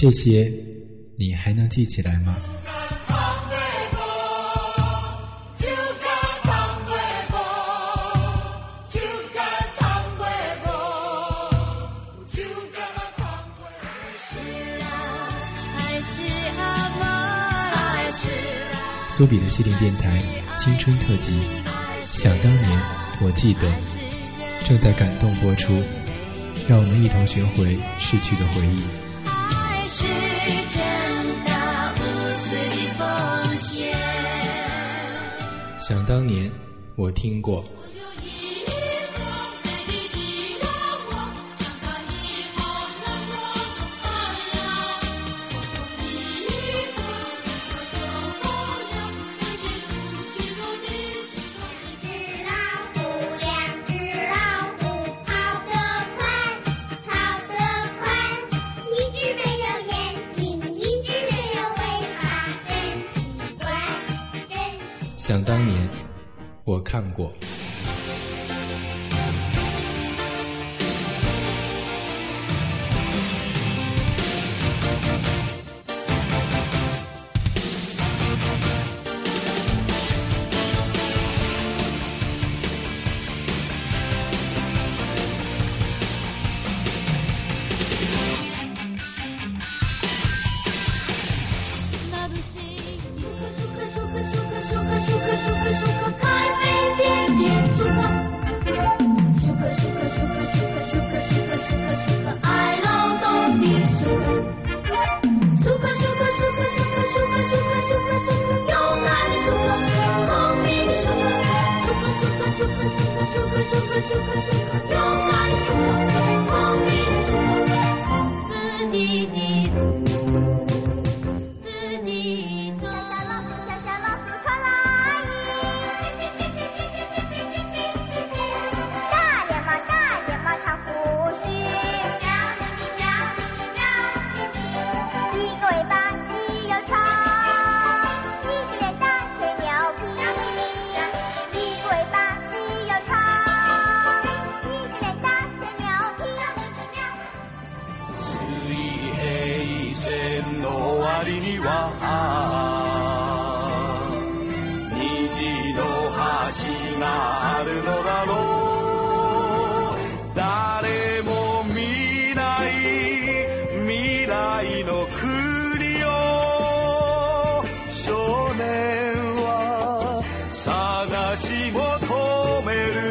这些你还能记起来吗？苏比的系列电台青春特辑，想当年我记得正在感动播出，让我们一同寻回逝去的回忆。想当年，我听过。看过。は虹の橋があるのだろう誰も見ない未来の国を少年は探し求める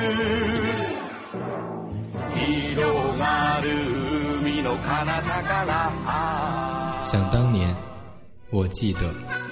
広がる海の彼方から想当年。我记得。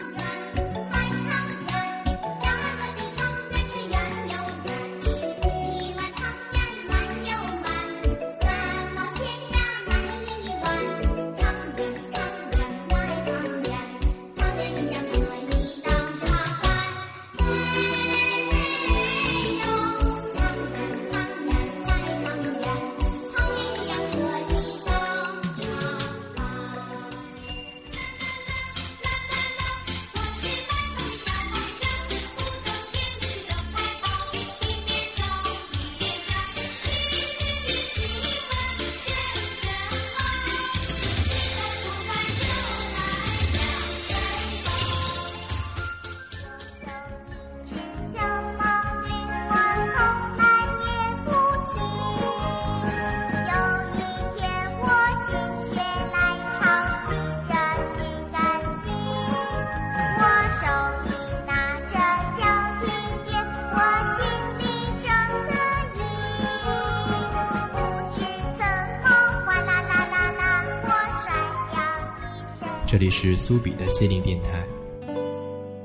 这里是苏比的心灵电台。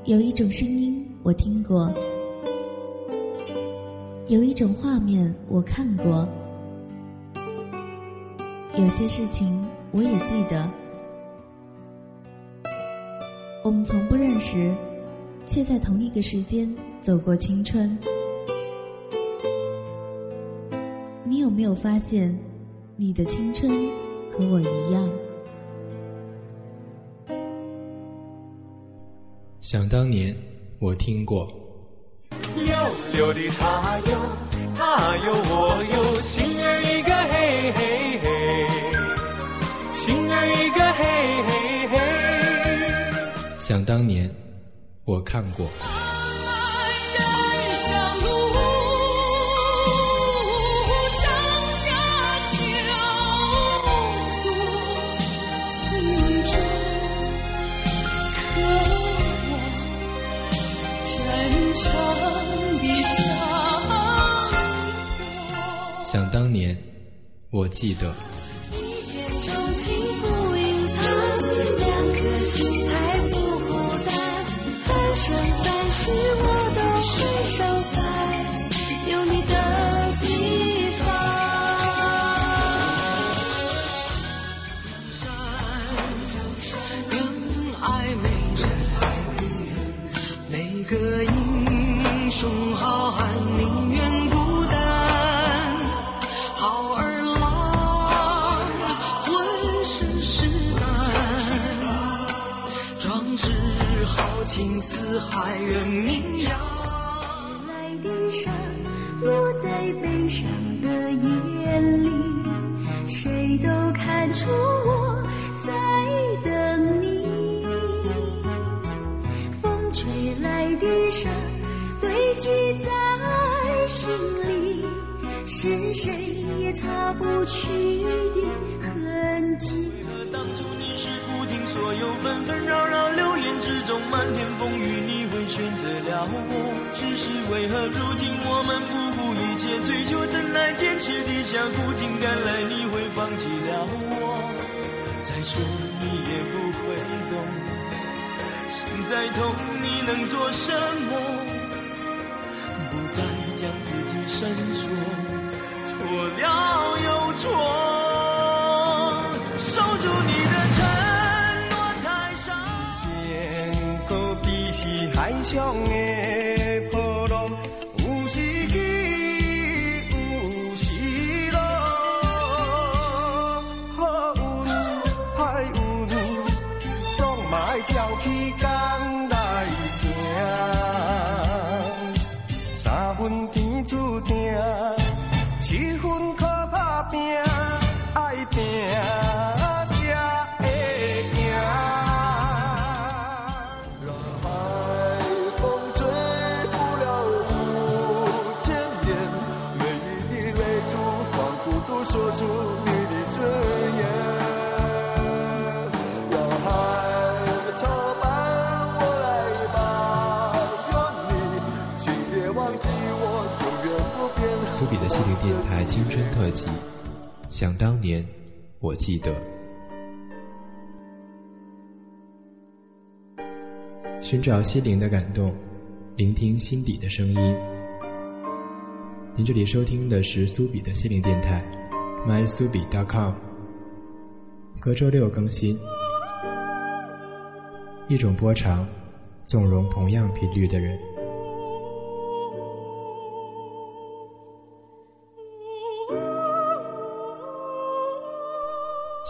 有一种声音我听过，有一种画面我看过，有些事情我也记得。我们从不认识，却在同一个时间走过青春。你有没有发现，你的青春和我一样？想当年，我听过。溜溜的他哟，他哟我哟，心儿一个嘿嘿嘿，心儿一个嘿嘿嘿。想当年，我看过。我记得。说你也不会懂，心再痛你能做什么？不再将自己深锁，错了又错，守住你的承诺太傻。苏比的心灵电台青春特辑，想当年，我记得。寻找心灵的感动，聆听心底的声音。您这里收听的是苏比的心灵电台，mysubi.com，隔周六更新。一种波长，纵容同样频率的人。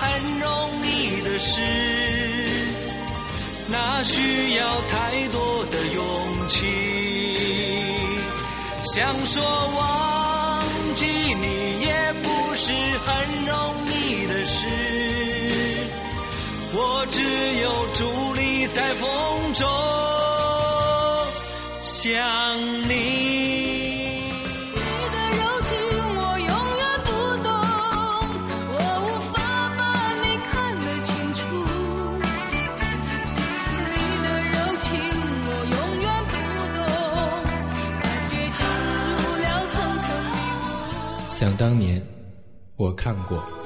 很容易的事，那需要太多的勇气。想说忘记你也不是很容易的事，我只有伫立在风中想你。想当年，我看过。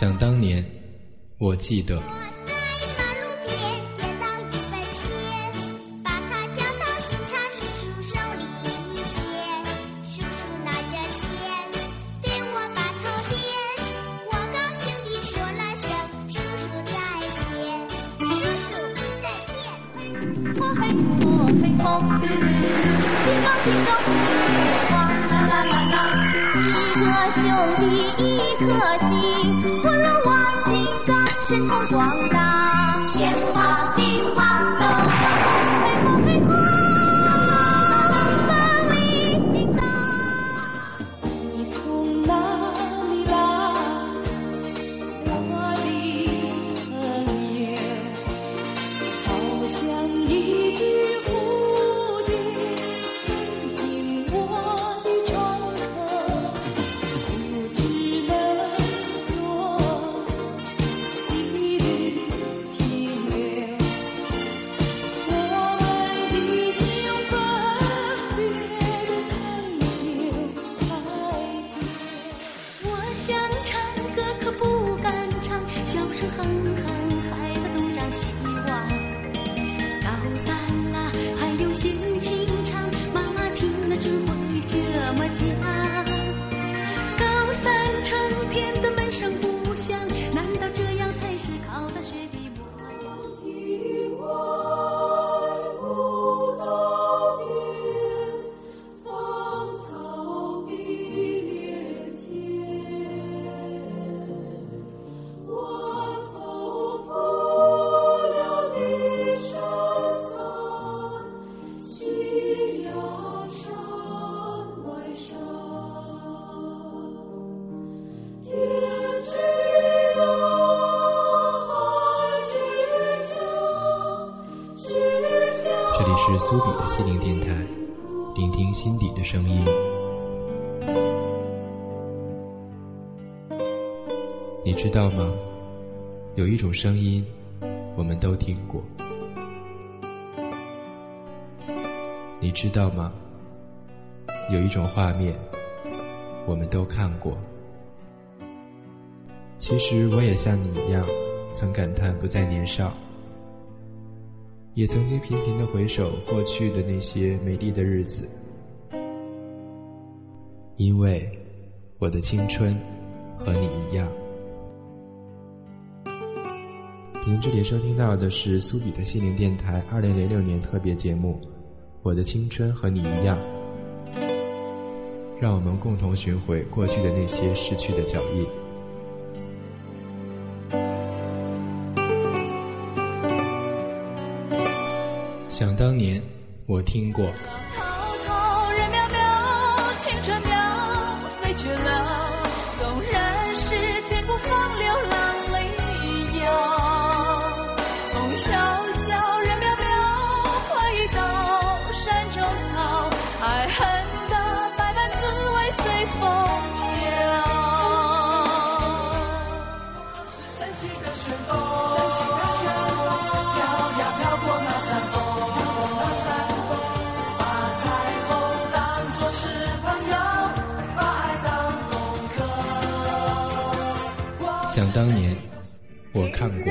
想当年，我记得。兄弟一颗心，昆仑万金刚，神通广大。西灵电台，聆听心底的声音。你知道吗？有一种声音，我们都听过。你知道吗？有一种画面，我们都看过。其实我也像你一样，曾感叹不再年少。也曾经频频的回首过去的那些美丽的日子，因为我的青春和你一样。您这里收听到的是苏比的心灵电台二零零六年特别节目《我的青春和你一样》，让我们共同寻回过去的那些逝去的脚印。想当年，我听过。想当年，我看过。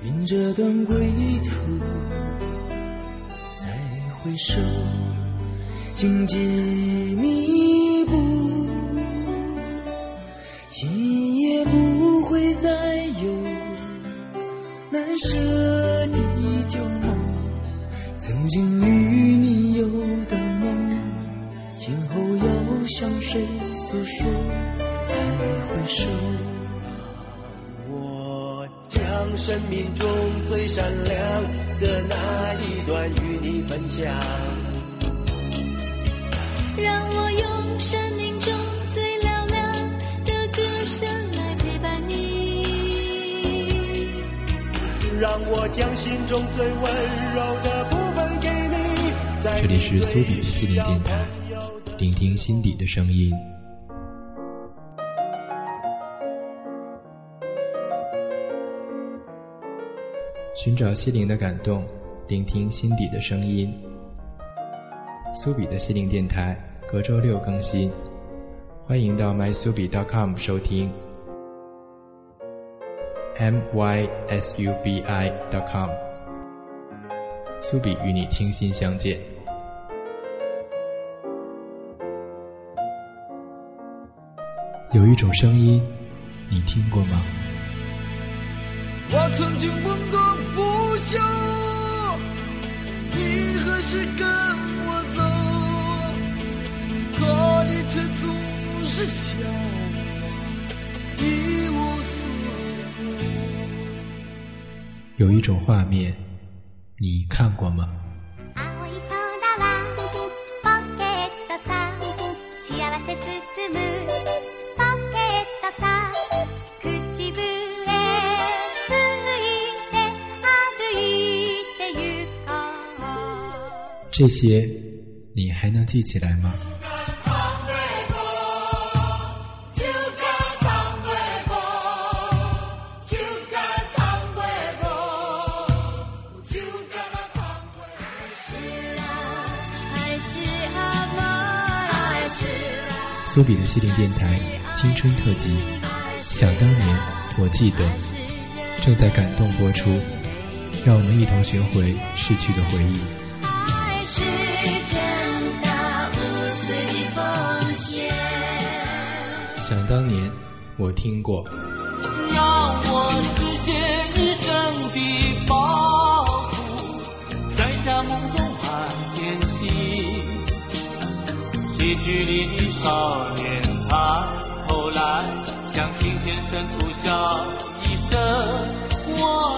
云遮断归途，再回首，荆棘密布，今夜不会再有难舍的旧梦。曾经与你有的梦，今后要向谁诉说？再回首。生命中最闪亮的那一段与你分享。让我用生命中最嘹亮的歌声来陪伴你。让我将心中最温柔的部分给你。这里是苏比的心灵电台，聆听心底的声音。寻找心灵的感动，聆听心底的声音。苏比的心灵电台，隔周六更新，欢迎到 mysubi.com 收听。m y s u b i.com，苏比与你倾心相见。有一种声音，你听过吗？我曾经问过。就你何时跟我走可你却总是笑我一无所有有一种画面你看过吗这些你还能记起来吗？苏比的系列电台青春特辑，《想当年》，我记得正在感动播出，让我们一同寻回逝去的回忆。想当年我听过让我实现一生的抱负摘下梦中满天星唏嘘里的少年他后来向青天伸出笑一声我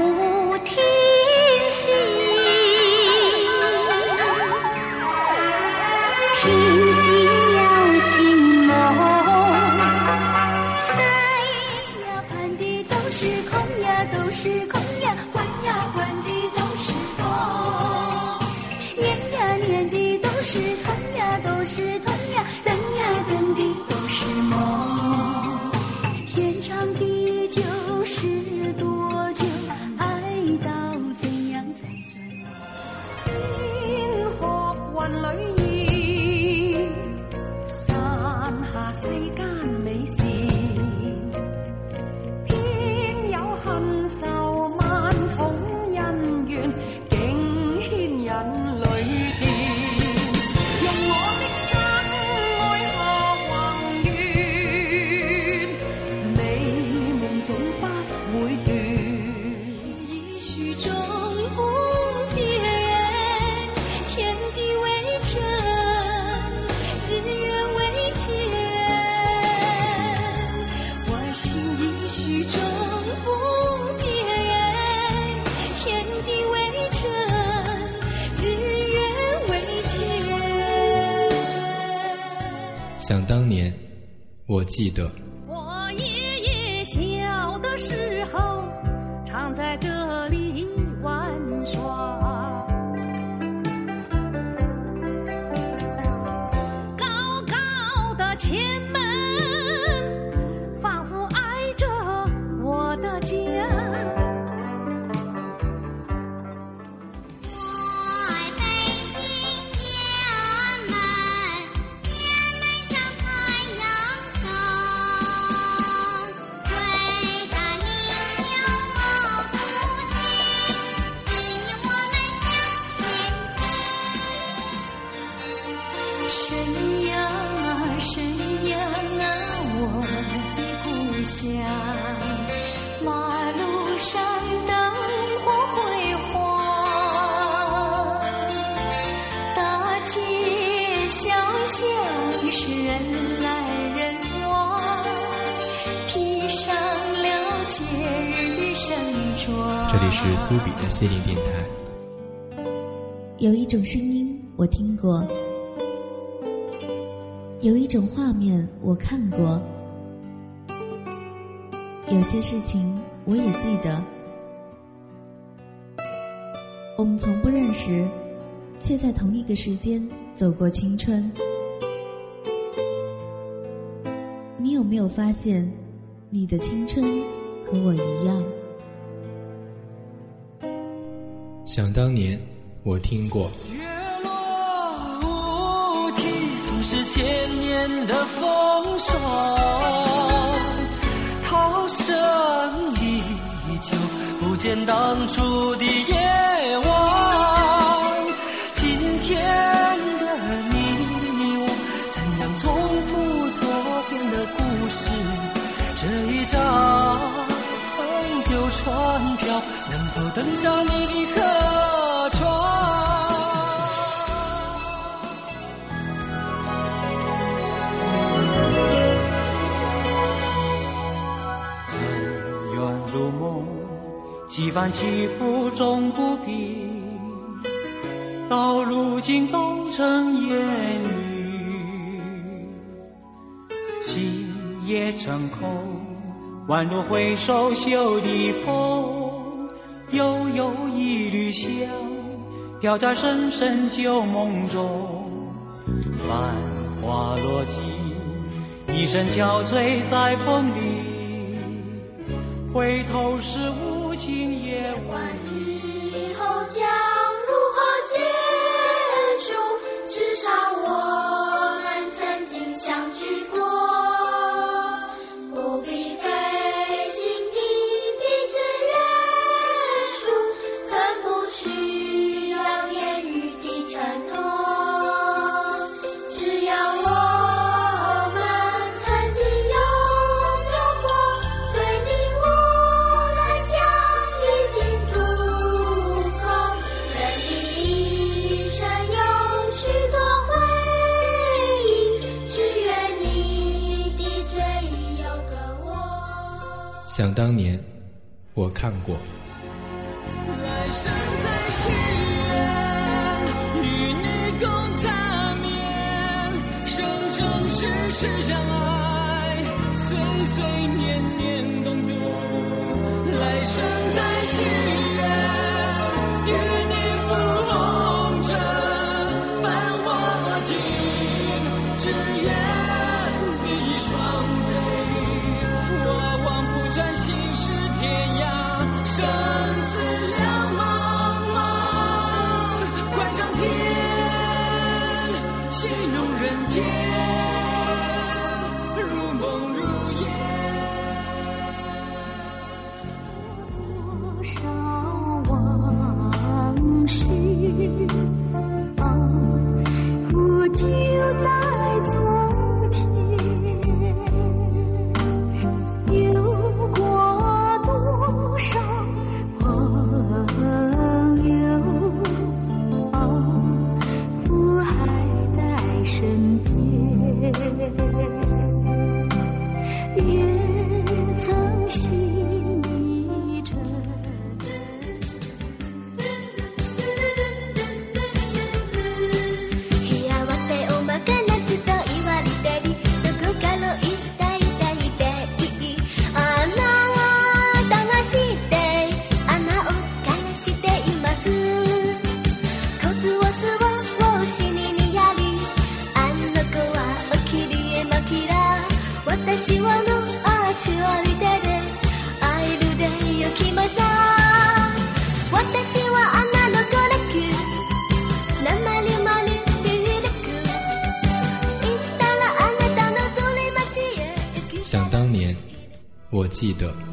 都是同样。我记得，我爷爷小的时候，常在这。这里是苏比的心灵电台。有一种声音我听过，有一种画面我看过，有些事情我也记得。我们从不认识，却在同一个时间走过青春。你有没有发现你的青春？我一样，想当年我听过，月落乌啼，总是千年的风霜，涛声依旧，不见当初的夜。登上你的客船，尘缘如梦，几番起伏终不平。到如今都成烟雨，心也成空，宛如挥手袖底风。悠悠一缕香，飘在深深旧梦中。繁花落尽，一身憔悴在风里。回头是无情。想当年，我看过。来生再续缘，与你共缠绵，生生世世相爱，岁岁年年共度。来生再续缘。记得。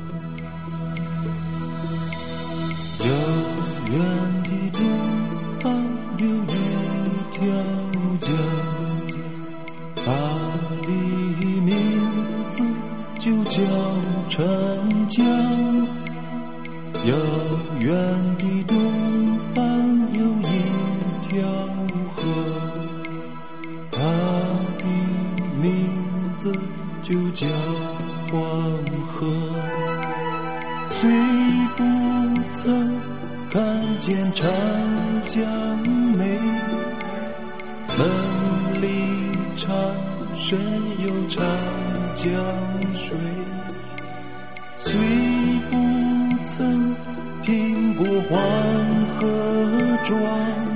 曾听过黄河转。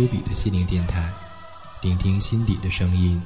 苏比的心灵电台，聆听心底的声音。